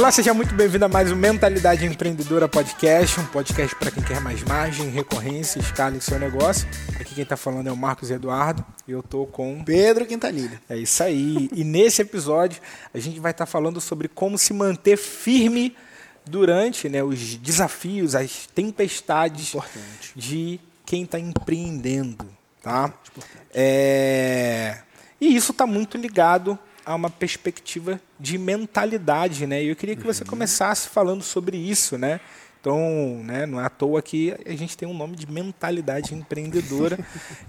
Olá, seja muito bem-vindo a mais um Mentalidade Empreendedora Podcast, um podcast para quem quer mais margem, recorrência, escala em seu negócio. Aqui quem está falando é o Marcos Eduardo e eu tô com Pedro Quintanilha. É isso aí. E nesse episódio a gente vai estar tá falando sobre como se manter firme durante né, os desafios, as tempestades Importante. de quem está empreendendo, tá? É... E isso está muito ligado a uma perspectiva de mentalidade, né? E eu queria que você uhum. começasse falando sobre isso, né? Então, né, não é à toa que a gente tem um nome de mentalidade empreendedora.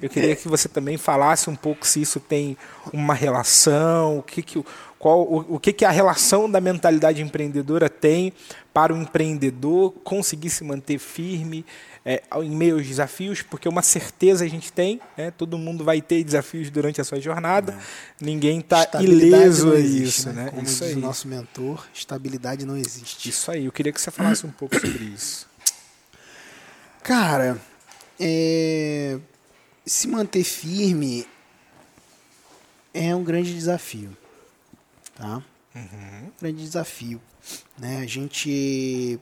Eu queria que você também falasse um pouco se isso tem uma relação, o que, que, qual, o, o que, que a relação da mentalidade empreendedora tem para o empreendedor conseguir se manter firme é, em meio aos desafios, porque uma certeza a gente tem, né? todo mundo vai ter desafios durante a sua jornada, é. ninguém está ileso a isso. Né? Como isso diz aí. o nosso mentor, estabilidade não existe. Isso aí, eu queria que você falasse um pouco sobre isso. Cara, é... se manter firme é um grande desafio. Tá? Uhum. Um grande desafio. Né? A gente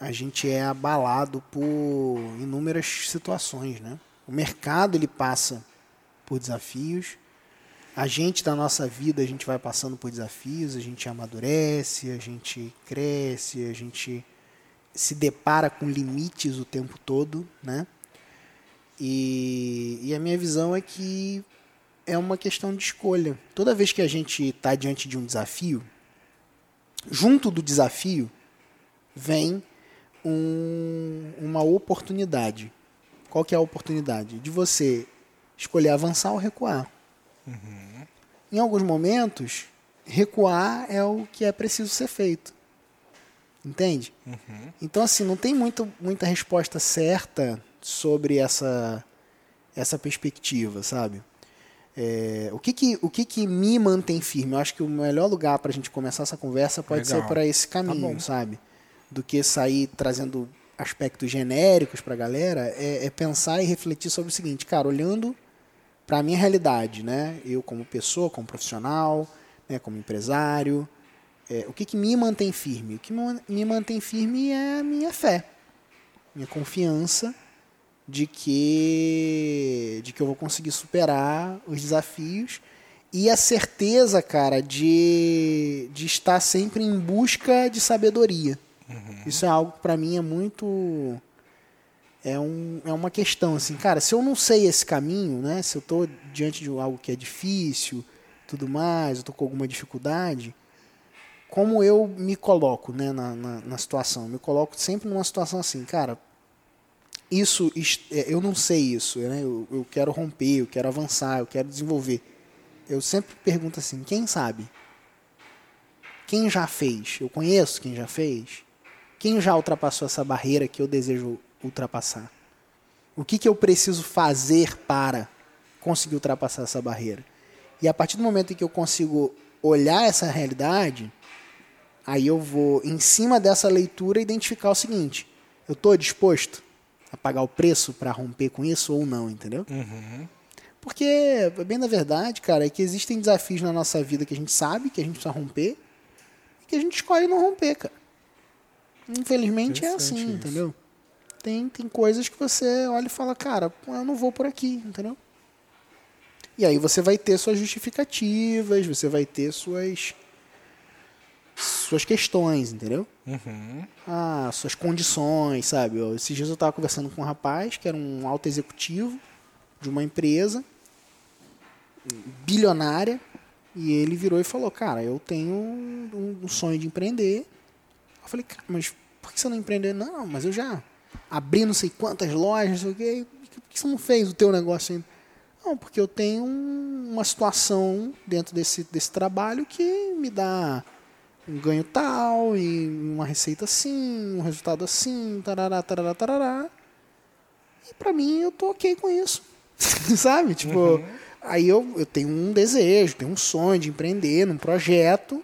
a gente é abalado por inúmeras situações, né? O mercado ele passa por desafios. A gente da nossa vida, a gente vai passando por desafios, a gente amadurece, a gente cresce, a gente se depara com limites o tempo todo, né? E, e a minha visão é que é uma questão de escolha. Toda vez que a gente está diante de um desafio, junto do desafio vem um, uma oportunidade. Qual que é a oportunidade? De você escolher avançar ou recuar. Uhum. Em alguns momentos, recuar é o que é preciso ser feito. Entende? Uhum. Então, assim, não tem muito, muita resposta certa sobre essa, essa perspectiva, sabe? É, o que que, o que que me mantém firme? Eu acho que o melhor lugar para a gente começar essa conversa pode Legal. ser para esse tá caminho, tá sabe? do que sair trazendo aspectos genéricos para a galera, é, é, pensar e refletir sobre o seguinte, cara, olhando para a minha realidade, né? Eu como pessoa, como profissional, né, como empresário, é, o que, que me mantém firme? O que me mantém firme é a minha fé, minha confiança de que de que eu vou conseguir superar os desafios e a certeza, cara, de, de estar sempre em busca de sabedoria. Uhum. Isso é algo que para mim é muito é, um, é uma questão assim, cara, se eu não sei esse caminho, né? Se eu estou diante de algo que é difícil, tudo mais, eu tô com alguma dificuldade, como eu me coloco, né, na, na, na situação? Eu me coloco sempre numa situação assim, cara, isso, é, eu não sei isso, né? Eu, eu quero romper, eu quero avançar, eu quero desenvolver. Eu sempre pergunto assim, quem sabe? Quem já fez? Eu conheço quem já fez? Quem já ultrapassou essa barreira que eu desejo ultrapassar? O que, que eu preciso fazer para conseguir ultrapassar essa barreira? E a partir do momento em que eu consigo olhar essa realidade, aí eu vou, em cima dessa leitura, identificar o seguinte: eu estou disposto a pagar o preço para romper com isso ou não, entendeu? Uhum. Porque, bem na verdade, cara, é que existem desafios na nossa vida que a gente sabe que a gente precisa romper e que a gente escolhe não romper, cara. Infelizmente é assim, isso. entendeu? Tem, tem coisas que você olha e fala, cara, eu não vou por aqui, entendeu? E aí você vai ter suas justificativas, você vai ter suas suas questões, entendeu? Uhum. Ah, suas condições, sabe? Esses dias eu estava conversando com um rapaz que era um alto executivo de uma empresa bilionária e ele virou e falou, cara, eu tenho um, um sonho de empreender eu falei, cara, mas por que você não empreendeu? Não, mas eu já abri não sei quantas lojas, não sei o quê. Por que você não fez o teu negócio ainda? Não, porque eu tenho uma situação dentro desse, desse trabalho que me dá um ganho tal, e uma receita assim, um resultado assim, tarará, tarará, tarará. E pra mim eu tô ok com isso. Sabe? Tipo, uhum. aí eu, eu tenho um desejo, tenho um sonho de empreender num projeto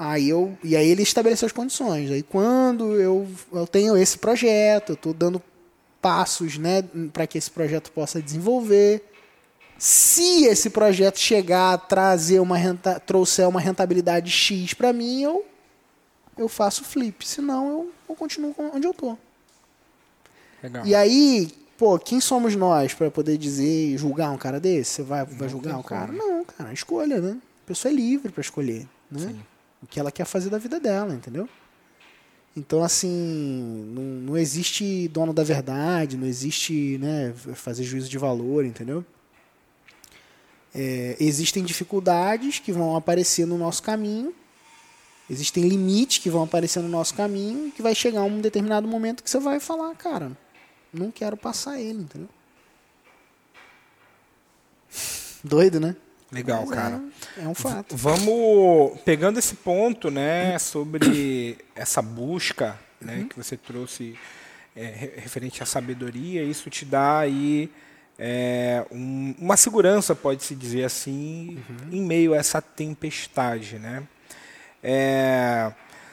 Aí eu, e aí ele estabeleceu as condições. Aí quando eu, eu tenho esse projeto, eu estou dando passos né, para que esse projeto possa desenvolver. Se esse projeto chegar a trazer uma renta, trouxer uma rentabilidade X para mim, eu eu faço flip. Senão, eu, eu continuo onde eu tô. Legal. E aí, pô, quem somos nós para poder dizer, julgar um cara desse? Você vai, vai julgar um cara? Não, cara, escolha, né? A pessoa é livre para escolher, né? Sim. O que ela quer fazer da vida dela, entendeu? Então, assim, não, não existe dono da verdade, não existe, né, fazer juízo de valor, entendeu? É, existem dificuldades que vão aparecer no nosso caminho, existem limites que vão aparecer no nosso caminho, que vai chegar um determinado momento que você vai falar, cara, não quero passar ele, entendeu? Doido, né? Legal, Mas é- cara. É, um fato. Vamos pegando esse ponto, né, sobre essa busca, né, que você trouxe é, re- referente à sabedoria. Isso te dá aí é, um- uma segurança, pode se dizer assim, em meio a essa tempestade, né? É,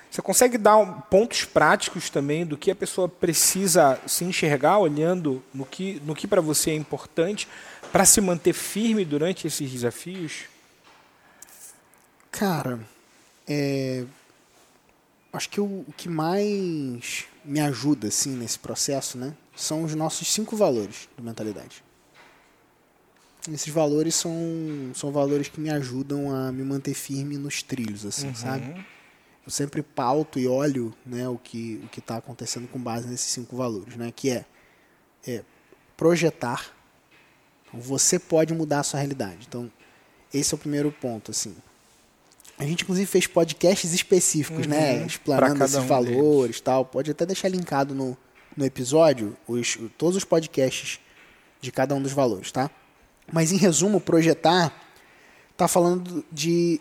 você consegue dar um- pontos práticos também do que a pessoa precisa se enxergar olhando no que, no que para você é importante para se manter firme durante esses desafios? Cara, é, acho que o, o que mais me ajuda assim nesse processo, né, são os nossos cinco valores do mentalidade. Esses valores são, são valores que me ajudam a me manter firme nos trilhos, assim, sabe? Eu sempre pauto e olho, né, o que o que está acontecendo com base nesses cinco valores, né, que é, é projetar. Então, você pode mudar a sua realidade. Então, esse é o primeiro ponto, assim. A gente, inclusive, fez podcasts específicos, né? Uhum. Explanando Pra cada esses um valores e tal. Pode até deixar linkado no, no episódio os, todos os podcasts de cada um dos valores, tá? Mas, em resumo, projetar tá falando de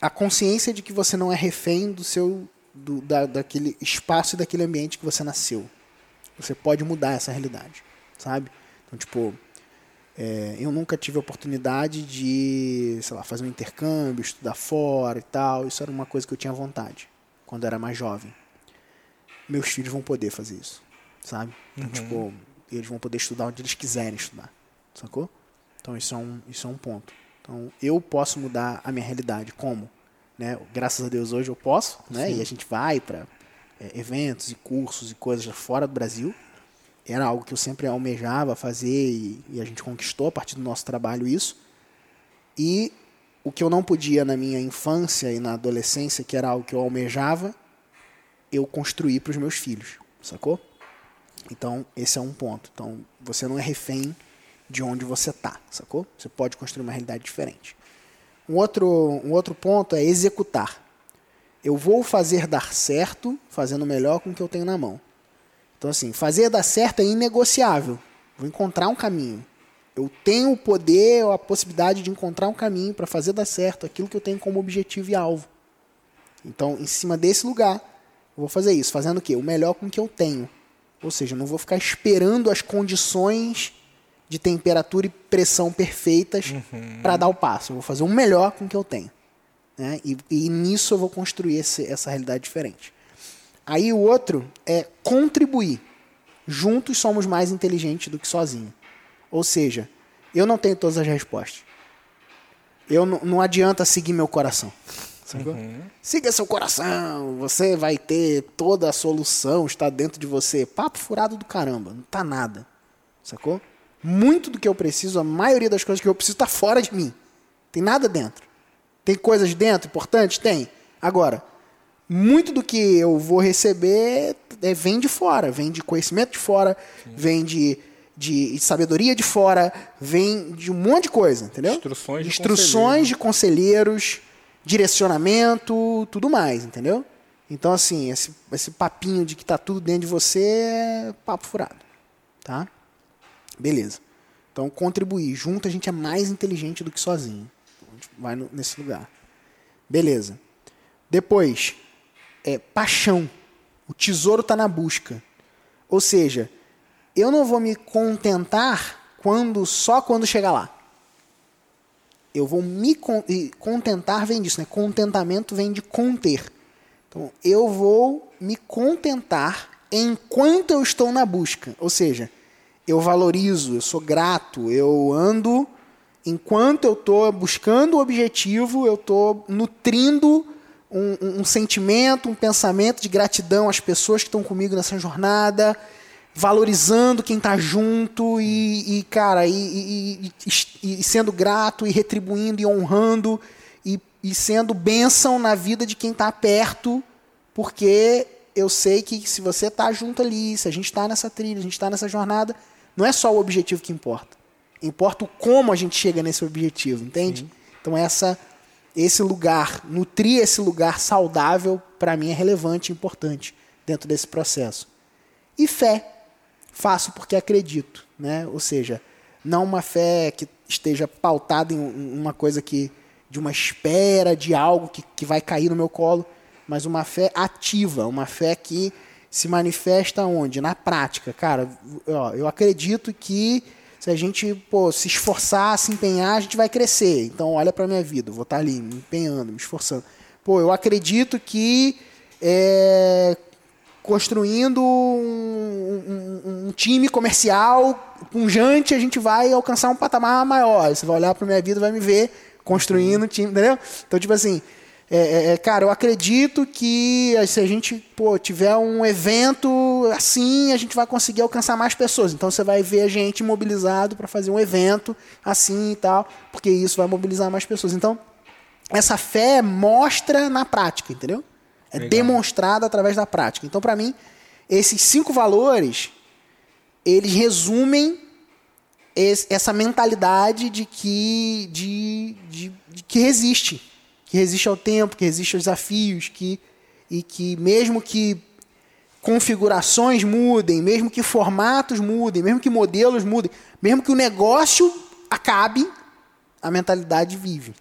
a consciência de que você não é refém do seu do, da, daquele espaço e daquele ambiente que você nasceu. Você pode mudar essa realidade, sabe? Então, tipo, é, eu nunca tive a oportunidade de, sei lá, fazer um intercâmbio, estudar fora e tal. Isso era uma coisa que eu tinha vontade quando era mais jovem. Meus filhos vão poder fazer isso, sabe? Então, tipo, eles vão poder estudar onde eles quiserem estudar, sacou? Então, isso é um, isso é um ponto. Então, eu posso mudar a minha realidade. Como? Né? Graças a Deus, hoje eu posso, né? E a gente vai para eventos e cursos e coisas fora do Brasil era algo que eu sempre almejava fazer e, e, a gente conquistou a partir do nosso trabalho isso. E o que eu não podia na minha infância e na adolescência, que era algo que eu almejava, eu construí para os meus filhos, sacou? Então, esse é um ponto. Então, você não é refém de onde você tá, sacou? Você pode construir uma realidade diferente. Um outro, um outro ponto é executar. Eu vou fazer dar certo, fazendo melhor com o que eu tenho na mão. Então, assim, fazer dar certo é inegociável. Vou encontrar um caminho. Eu tenho o poder, a possibilidade de encontrar um caminho para fazer dar certo aquilo que eu tenho como objetivo e alvo. Então, em cima desse lugar, eu vou fazer isso. Fazendo o quê? O melhor com o que eu tenho. Ou seja, eu não vou ficar esperando as condições de temperatura e pressão perfeitas uhum. para dar o passo. Eu vou fazer o melhor com o que eu tenho. Né? E, e nisso eu vou construir esse, essa realidade diferente. Aí o outro é contribuir. Juntos somos mais inteligentes do que sozinho. Ou seja, eu não tenho todas as respostas. Eu não, não adianta seguir meu coração. Uhum. Siga seu coração, você vai ter toda a solução, está dentro de você. Papo furado do caramba, não tá nada. Sacou? Muito do que eu preciso, a maioria das coisas que eu preciso está fora de mim. Tem nada dentro. Tem coisas dentro importantes? Tem. Agora, muito do que eu vou receber é, vem de fora, vem de conhecimento de fora, Sim. vem de, de sabedoria de fora, vem de um monte de coisa, entendeu? Instruções de Instruções de conselheiros, direcionamento, tudo mais, entendeu? Então, assim, esse, esse papinho de que tá tudo dentro de você é papo furado, tá? Beleza. Então, contribuir. Junto a gente é mais inteligente do que sozinho. A gente vai no, nesse lugar. Beleza. Depois, é, paixão. O tesouro está na busca. Ou seja, eu não vou me contentar quando só quando chegar lá. Eu vou me con contentar vem disso, né? Contentamento vem de conter. Então, eu vou me contentar enquanto eu estou na busca. Ou seja, eu valorizo, eu sou grato, eu ando enquanto eu estou buscando o objetivo, eu estou nutrindo um, um, um sentimento, um pensamento de gratidão às pessoas que estão comigo nessa jornada, valorizando quem está junto e, e cara, e, e, e, sendo grato e retribuindo e honrando e, sendo bênção na vida de quem está perto, porque eu sei que se você está junto ali, se a gente está nessa trilha, a gente está nessa jornada, não é só o objetivo que importa. Importa o como a gente chega nesse objetivo, entende? Sim. Então essa esse lugar, nutrir esse lugar saudável, para mim é relevante e importante dentro desse processo. E fé. Faço porque acredito, né? Ou seja, não uma fé que esteja pautada em uma coisa que de uma espera de algo que, que vai cair no meu colo, mas uma fé ativa, uma fé que se manifesta onde? Na prática. Cara, ó, eu acredito que se a gente pô, se esforçar, se empenhar, a gente vai crescer. Então, olha para minha vida, eu vou estar tá ali me empenhando, me esforçando. Pô, eu acredito que é, construindo um, um, um, time comercial punjante, a gente vai alcançar um patamar maior. Você vai olhar para minha vida, vai me ver construindo um time, entendeu? Então, tipo assim, é, é, é, cara, eu acredito que se a gente pô, tiver um evento assim, a gente vai conseguir alcançar mais pessoas. Então você vai ver a gente mobilizado para fazer um evento assim e tal, porque isso vai mobilizar mais pessoas. Então, essa fé mostra na prática, entendeu? É Legal. demonstrada através da prática. Então, para mim, esses cinco valores, eles resumem esse, essa mentalidade de que, de, de, de que resiste que resiste ao tempo, que resiste aos desafios, que, e que mesmo que configurações mudem, mesmo que formatos mudem, mesmo que modelos mudem, mesmo que o negócio acabe, a mentalidade vive.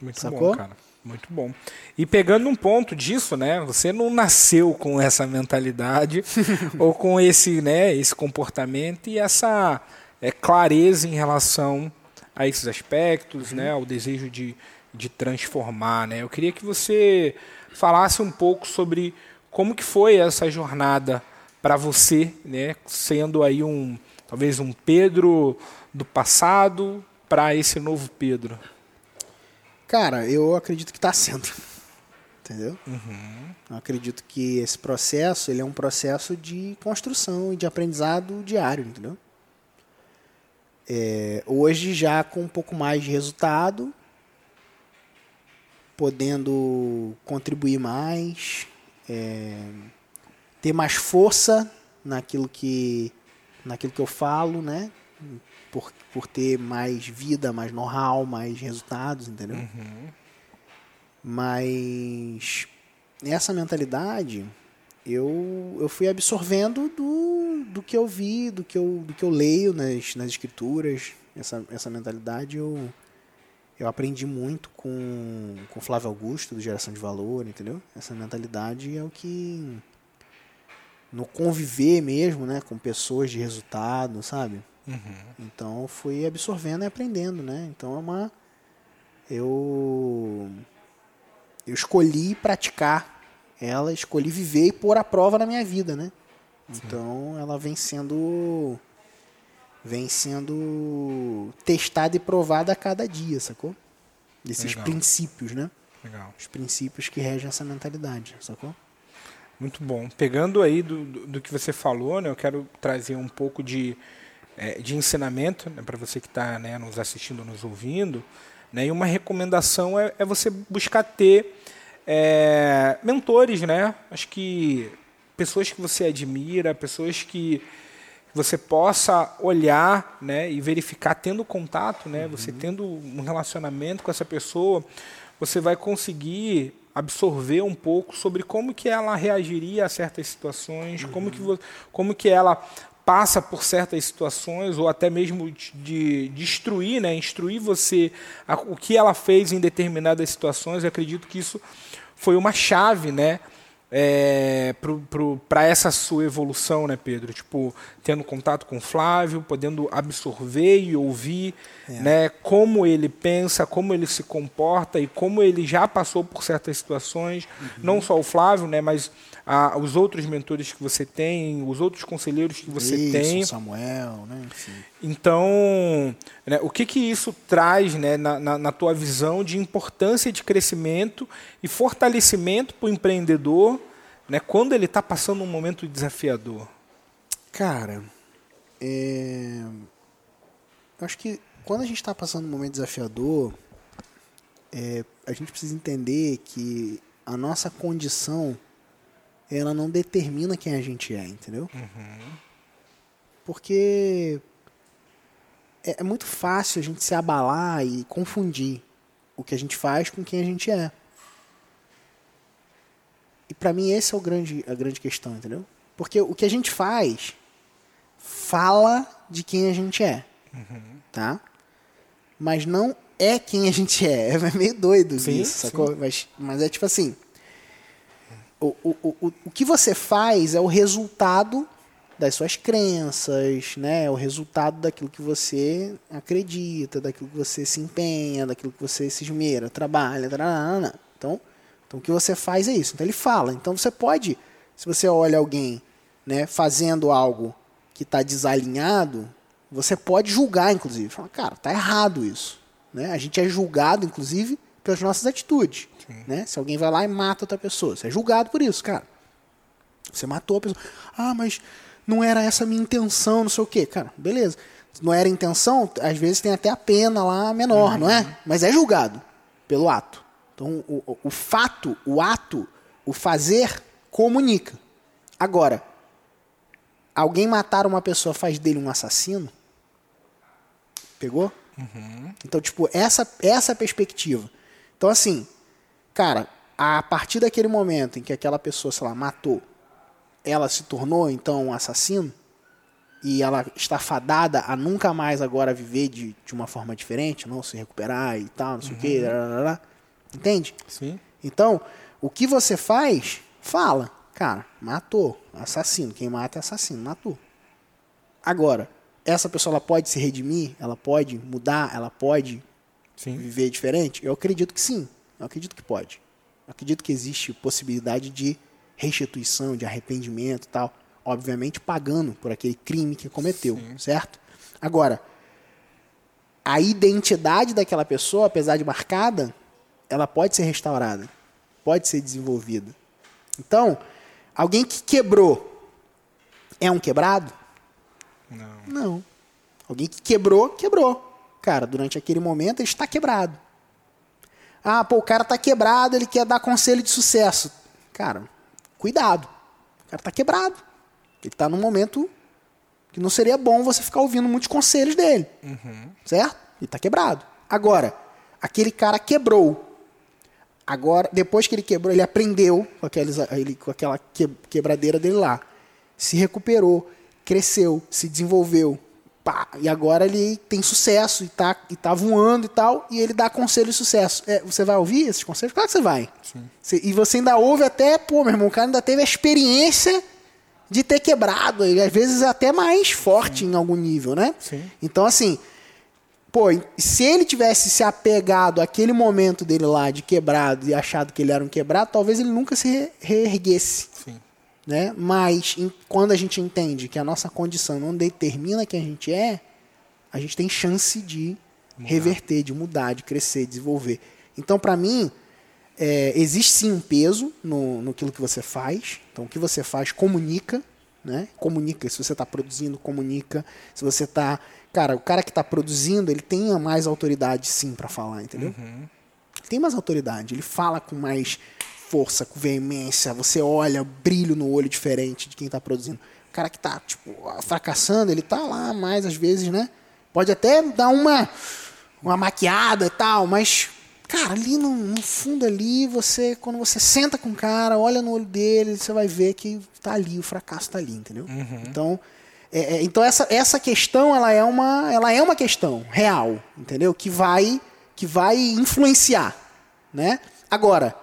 Muito Sacou? bom, cara. Muito bom. E pegando um ponto disso, né? Você não nasceu com essa mentalidade ou com esse, né, esse comportamento e essa é, clareza em relação a esses aspectos, uhum. né? Ao desejo de, de transformar, né? Eu queria que você falasse um pouco sobre como que foi essa jornada para você, né? Sendo aí um talvez um Pedro do passado para esse novo Pedro. Cara, eu acredito que está sendo, entendeu? Uhum. Eu acredito que esse processo ele é um processo de construção e de aprendizado diário, entendeu? É, hoje já com um pouco mais de resultado, podendo contribuir mais, é, ter mais força naquilo que, naquilo que eu falo, né? Por, por ter mais vida, mais know-how, mais resultados, entendeu? Uhum. Mas essa mentalidade eu, eu fui absorvendo do, do que eu vi, do que eu, do que eu leio nas, nas escrituras. Essa, essa mentalidade eu, eu aprendi muito com com Flávio Augusto do Geração de Valor, entendeu? Essa mentalidade é o que no conviver mesmo, né, com pessoas de resultado, sabe? Uhum. Então fui absorvendo e aprendendo, né? Então é uma eu eu escolhi praticar ela, escolhi viver e pôr a prova na minha vida, né? Então ela vem sendo vem sendo testada e provada a cada dia, sacou? Desses Legal. princípios, né? Legal. Os princípios que regem essa mentalidade, sacou? Muito bom. Pegando aí do, do, do que você falou, né, eu quero trazer um pouco de, é, de ensinamento né, para você que está né, nos assistindo, nos ouvindo. Né, e uma recomendação é, é você buscar ter é, mentores, né? Acho que pessoas que você admira, pessoas que você possa olhar né, e verificar, tendo contato, né, uhum. você tendo um relacionamento com essa pessoa, você vai conseguir absorver um pouco sobre como que ela reagiria a certas situações, uhum. como, que, como que ela passa por certas situações ou até mesmo de destruir, né, instruir você a, o que ela fez em determinadas situações. Eu acredito que isso foi uma chave, né, é, para essa sua evolução, né, Pedro? Tipo, tendo contato com o Flávio, podendo absorver e ouvir é. né, como ele pensa, como ele se comporta e como ele já passou por certas situações, uhum. não só o Flávio, né, mas a, os outros mentores que você tem, os outros conselheiros que você Isso, tem. Samuel, né? Enfim. Então, né, o que, que isso traz né, na, na, na, tua visão de importância de crescimento e fortalecimento para o empreendedor né, quando ele está passando um momento desafiador? Cara, é... eu acho que quando a gente está passando um momento desafiador, é, a gente precisa entender que a nossa condição ela não determina quem a gente é, entendeu? Uhum. Porque é, é muito fácil a gente se abalar e confundir o que a gente faz com quem a gente é. Para mim esse é o grande, a grande questão, entendeu? Porque o que a gente faz fala de quem a gente é, uhum. tá? Mas não é quem a gente é. É meio doido sim, isso, sacou? Mas, mas é tipo assim, o, o, o, o que você faz é o resultado das suas crenças, né? É o resultado daquilo que você acredita, daquilo que você se empenha, daquilo que você se esmera, trabalha, tararana. então, então o que você faz é isso. Então ele fala. Então você pode, se você olha alguém, né, fazendo algo que está desalinhado, você pode julgar, inclusive, falar, cara, tá errado isso, né? A gente é julgado, inclusive, pelas nossas atitudes, né? Se alguém vai lá e mata outra pessoa, você é julgado por isso, cara. Você matou a pessoa. Ah, mas não era essa a minha intenção, não sei o quê. Cara, beleza. Não era intenção, às vezes tem até a pena lá menor, uhum. não é? Mas é julgado pelo ato. Então, o, o, fato, o ato, o fazer comunica. Agora, alguém matar uma pessoa faz dele um assassino? Pegou? Uhum. Então, tipo, essa, essa perspectiva. Então, assim, cara, a partir daquele momento em que aquela pessoa, sei lá, matou ela se tornou então um assassino e ela está fadada a nunca mais agora viver de, de uma forma diferente, não se recuperar e tal, não sei uhum. o quê. Uhum. Entende? Sim. Então, o que você faz, fala. Cara, matou. Assassino. Quem mata é assassino. Matou. Agora, essa pessoa ela pode se redimir? Ela pode mudar? Ela pode sim. viver diferente? Eu acredito que sim. Eu acredito que pode. Eu acredito que existe possibilidade de restituição, de arrependimento e tal, obviamente pagando por aquele crime que cometeu, Sim. certo? Agora, a identidade daquela pessoa, apesar de marcada, ela pode ser restaurada, pode ser desenvolvida. Então, alguém que quebrou é um quebrado? Não. Não. Alguém que quebrou, quebrou. Cara, durante aquele momento ele está quebrado. Ah, pô, o cara está quebrado, ele quer dar conselho de sucesso. Cara, Cuidado. O cara está quebrado. Ele está num momento que não seria bom você ficar ouvindo muitos conselhos dele. Uhum. Certo? Ele está quebrado. Agora, aquele cara quebrou. Agora, depois que ele quebrou, ele aprendeu com, aqueles, ele, com aquela quebradeira dele lá. Se recuperou, cresceu, se desenvolveu, pá, e agora ele tem sucesso e tá, e tá voando e tal, e ele dá conselho de sucesso. É, você vai ouvir esses conselhos? Claro que você vai. Você, e você ainda ouve até, pô, meu irmão, o cara ainda teve a experiência de ter quebrado, e às vezes até mais forte Sim. em algum nível, né? Sim. Então, assim, pô, se ele tivesse se apegado àquele momento dele lá de quebrado e achado que ele era um quebrado, talvez ele nunca se reerguesse. Sim. Né? Mas em, quando a gente entende que a nossa condição não determina quem a gente é, a gente tem chance de mudar. reverter, de mudar, de crescer, de desenvolver. Então, para mim, é, existe sim um peso no, no que você faz. Então, o que você faz comunica, né? Comunica. Se você está produzindo, comunica. Se você está, cara, o cara que está produzindo, ele tem mais autoridade, sim, para falar, entendeu? Uhum. Tem mais autoridade. Ele fala com mais força, com veemência, você olha brilho no olho diferente de quem está produzindo. O cara que está tipo, fracassando, ele está lá mais às vezes, né? Pode até dar uma, uma maquiada e tal, mas, cara, ali no, no fundo ali, você, quando você senta com o cara, olha no olho dele, você vai ver que está ali, o fracasso está ali, entendeu? Uhum. Então, é, é, então essa, essa questão, ela é, uma, ela é uma questão real, entendeu? Que vai, que vai influenciar, né? Agora,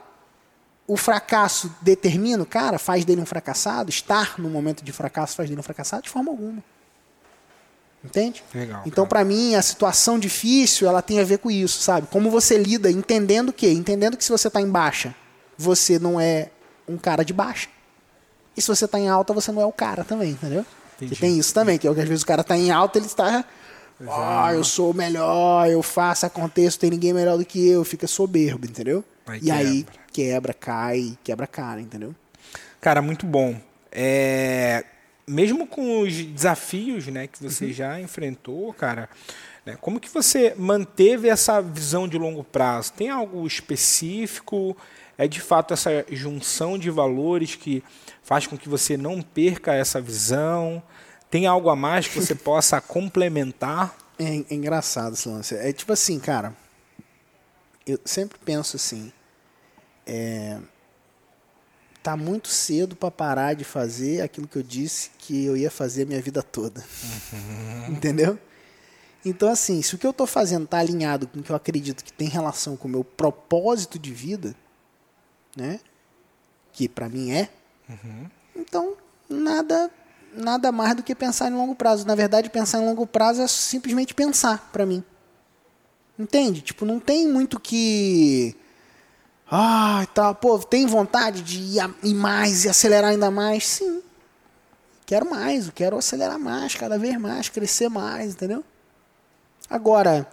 o fracasso determina o cara, faz dele um fracassado, estar no momento de fracasso faz dele um fracassado de forma alguma. Entende? Legal, então, para mim, a situação difícil, ela tem a ver com isso, sabe? Como você lida, entendendo o quê? Entendendo que se você está em baixa, você não é um cara de baixa. E se você está em alta, você não é o cara também, entendeu? Que tem isso também, que, é que às vezes o cara está em alta, ele está Ah, eu sou o melhor, eu faço, aconteço, tem ninguém melhor do que eu, fica soberbo, entendeu? Aí e quebra. aí quebra, cai, quebra a cara, entendeu? Cara, muito bom. É, mesmo com os desafios né, que você já enfrentou, cara, né, como que você manteve essa visão de longo prazo? Tem algo específico? É de fato essa junção de valores que faz com que você não perca essa visão? Tem algo a mais que você possa complementar? É, é engraçado esse lance. É tipo assim, cara. Eu sempre penso assim. É, tá muito cedo para parar de fazer aquilo que eu disse que eu ia fazer a minha vida toda. Entendeu? Então, assim, se o que eu tô fazendo tá alinhado com o que eu acredito que tem relação com o meu propósito de vida, né? Que para mim é, então nada nada mais do que pensar em longo prazo. Na verdade, pensar em longo prazo é simplesmente pensar para mim. Entende? Tipo, não tem muito que ah, tá, pô, tem vontade de ir, a- ir mais e acelerar ainda mais? Sim. Quero mais, eu quero acelerar mais, cada vez mais, crescer mais, entendeu? Agora,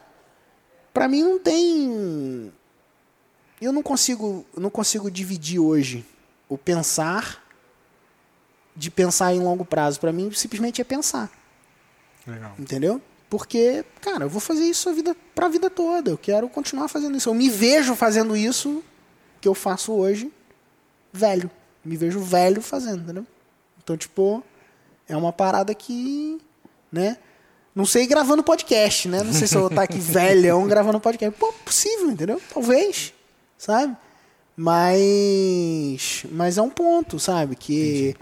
pra mim não tem eu não consigo, não consigo dividir hoje o pensar de pensar em longo prazo. Pra mim simplesmente é pensar. Legal. Entendeu? Porque, cara, eu vou fazer isso a vida, pra vida toda. Eu quero continuar fazendo isso. Eu me vejo fazendo isso que eu faço hoje, velho. Me vejo velho fazendo, entendeu? Então, tipo, é uma parada que, né? Não sei gravando podcast, né? Não sei se eu vou estar aqui velhão gravando podcast. Pô, possível, entendeu? Talvez, sabe? Mas, mas é um ponto, sabe? Que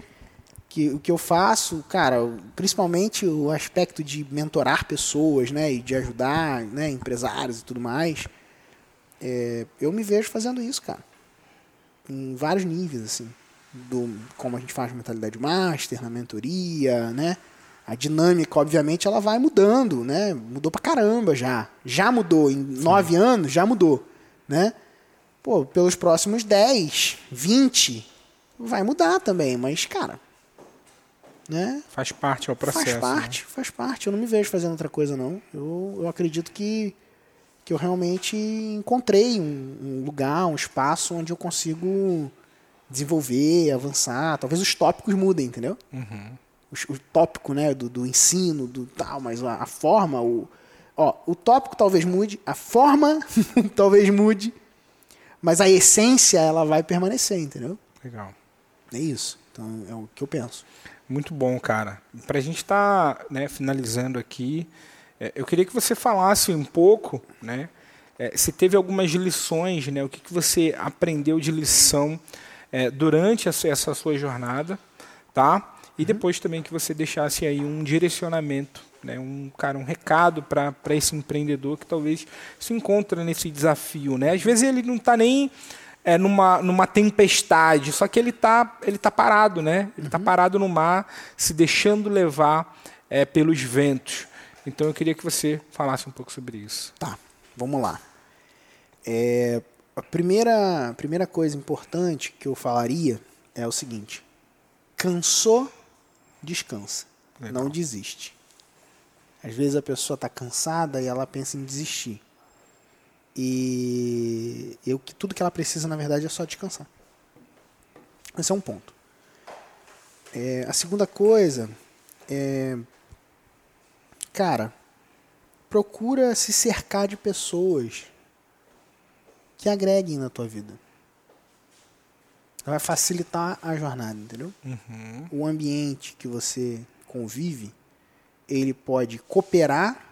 que o que eu faço, cara, principalmente o aspecto de mentorar pessoas, né, e de ajudar, né, empresários e tudo mais, é, eu me vejo fazendo isso, cara, em vários níveis, assim, do como a gente faz mentalidade master, na mentoria, né, a dinâmica, obviamente, ela vai mudando, né, mudou pra caramba já, já mudou, em nove anos já mudou, né, pô, pelos próximos 10, 20, vai mudar também, mas, cara, né? Faz parte ao processo. faz né? parte, faz parte. Eu não me vejo fazendo outra coisa, não. Eu, eu acredito que, que eu realmente encontrei um, um lugar, um espaço onde eu consigo desenvolver, avançar. Talvez os tópicos mudem, entendeu? Uhum. O, o tópico, né, do, do ensino, do tal, mas a, a forma, o, ó, o tópico talvez mude, a forma talvez mude, mas a essência ela vai permanecer, entendeu? Legal. É isso. Então é o que eu penso. Muito bom, cara. Para a gente estar né, finalizando aqui, é, eu queria que você falasse um pouco, né? é, se teve algumas lições, né? O que, que você aprendeu de lição é, durante essa, essa sua jornada, tá? E depois também que você deixasse aí um direcionamento, né? Um cara, um recado para esse empreendedor que talvez se encontra nesse desafio, né? Às vezes ele não está nem é, numa, numa tempestade, só que ele está ele tá parado, né? Ele está parado no mar, se deixando levar é, pelos ventos. Então eu queria que você falasse um pouco sobre isso. Tá, vamos lá. É, a primeira, a primeira coisa importante que eu falaria é o seguinte: cansou, descansa. Legal. Não desiste. Às vezes a pessoa está cansada e ela pensa em desistir. E eu, que tudo que ela precisa, na verdade, é só descansar. Esse é um ponto. É, a segunda coisa é. Cara, procura se cercar de pessoas que agreguem na tua vida. Vai facilitar a jornada, entendeu? O ambiente que você convive, ele pode cooperar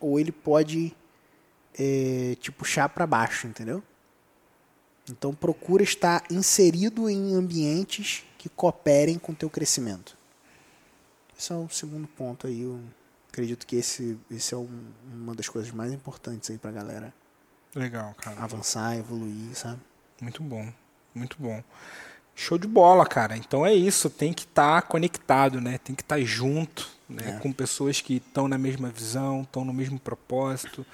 ou ele pode eh, te puxar para baixo, entendeu? Então procura estar inserido em ambientes que cooperem com o teu crescimento. Esse é o segundo ponto aí. Eu acredito que esse, esse é um- uma das coisas mais importantes aí pra galera Legal, cara. avançar, evoluir, sabe? Muito bom, muito bom. Show de bola, cara. Então é isso, tem que estar conectado, né? Tem que estar junto, né? É. Com pessoas que estão na mesma visão, estão no mesmo propósito,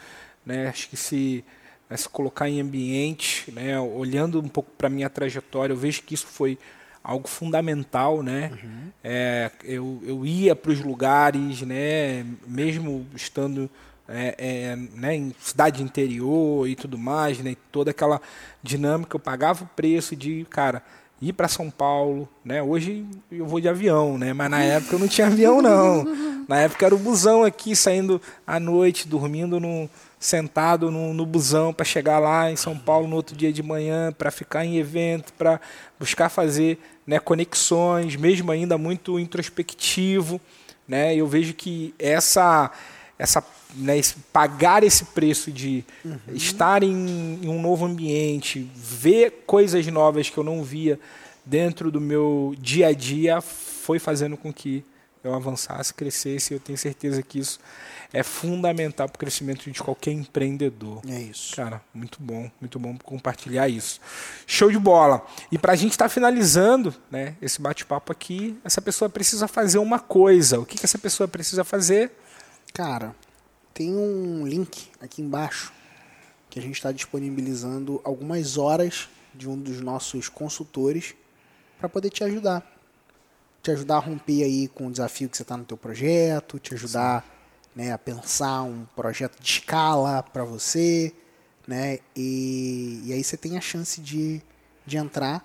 né? Acho que se, né, se colocar em ambiente, né? Olhando um pouco para minha trajetória, eu vejo que isso foi algo fundamental, né? Uhum. É, eu, eu ia para os lugares, né? Mesmo estando é, é, né, em cidade interior e tudo mais, né? Toda aquela dinâmica, eu pagava o preço de, cara, ir para São Paulo, né? Hoje eu vou de avião, né? Mas na época eu não tinha avião não. Na época era o busão aqui saindo à noite, dormindo no sentado no, no busão para chegar lá em São Paulo no outro dia de manhã, para ficar em evento, para buscar fazer né, conexões, mesmo ainda muito introspectivo. Né? Eu vejo que essa, essa né, esse, pagar esse preço de uhum. estar em, em um novo ambiente, ver coisas novas que eu não via dentro do meu dia a dia, foi fazendo com que eu avançasse, crescesse. Eu tenho certeza que isso é fundamental para o crescimento de qualquer empreendedor. É isso. Cara, muito bom, muito bom compartilhar isso. Show de bola. E para a gente estar tá finalizando né, esse bate-papo aqui, essa pessoa precisa fazer uma coisa. O que, que essa pessoa precisa fazer? Cara, tem um link aqui embaixo que a gente está disponibilizando algumas horas de um dos nossos consultores para poder te ajudar. Te ajudar a romper aí com o desafio que você está no teu projeto, te ajudar né, a pensar um projeto de escala para você, né, e, e aí você tem a chance de, de entrar.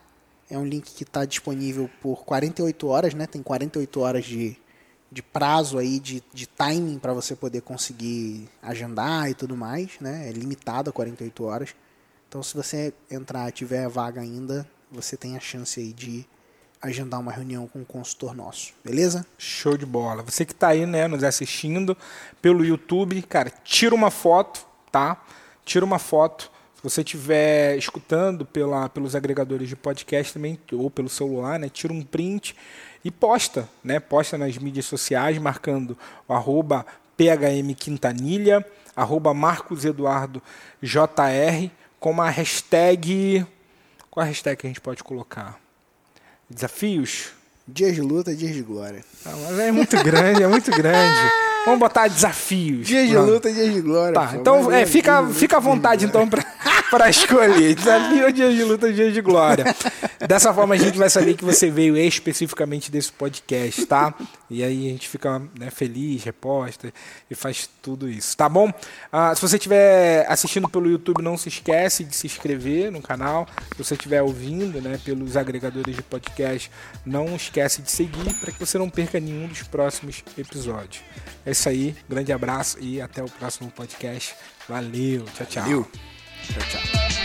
É um link que está disponível por 48 horas, né, tem 48 horas de, de prazo aí, de, de timing para você poder conseguir agendar e tudo mais, né, é limitado a 48 horas. Então, se você entrar tiver vaga ainda, você tem a chance aí de agendar uma reunião com um consultor nosso, beleza? Show de bola. Você que está aí, né, nos assistindo pelo YouTube, cara, tira uma foto, tá? Tira uma foto. Se você estiver escutando pela, pelos agregadores de podcast também, ou pelo celular, né, tira um print e posta, né? Posta nas mídias sociais, marcando o arroba phmquintanilha, arroba marcoseduardojr, com a hashtag... Qual a hashtag que a gente pode colocar? Desafios? Dias de luta, dias de glória. Ah, mas é muito grande, é muito grande. Vamos botar desafios. Dias de luta, dias de glória. Tá, pô, então é, fica, fica à vontade então para escolher. Desafio ou dias de luta, dias de glória. Dessa forma a gente vai saber que você veio especificamente desse podcast, tá? E aí a gente fica né, feliz, reposta e faz tudo isso, tá bom? Ah, se você estiver assistindo pelo YouTube, não se esquece de se inscrever no canal. Se você estiver ouvindo né, pelos agregadores de podcast, não esquece de seguir para que você não perca nenhum dos próximos episódios. É isso aí, grande abraço e até o próximo podcast. Valeu, tchau, tchau. Valeu. Church out.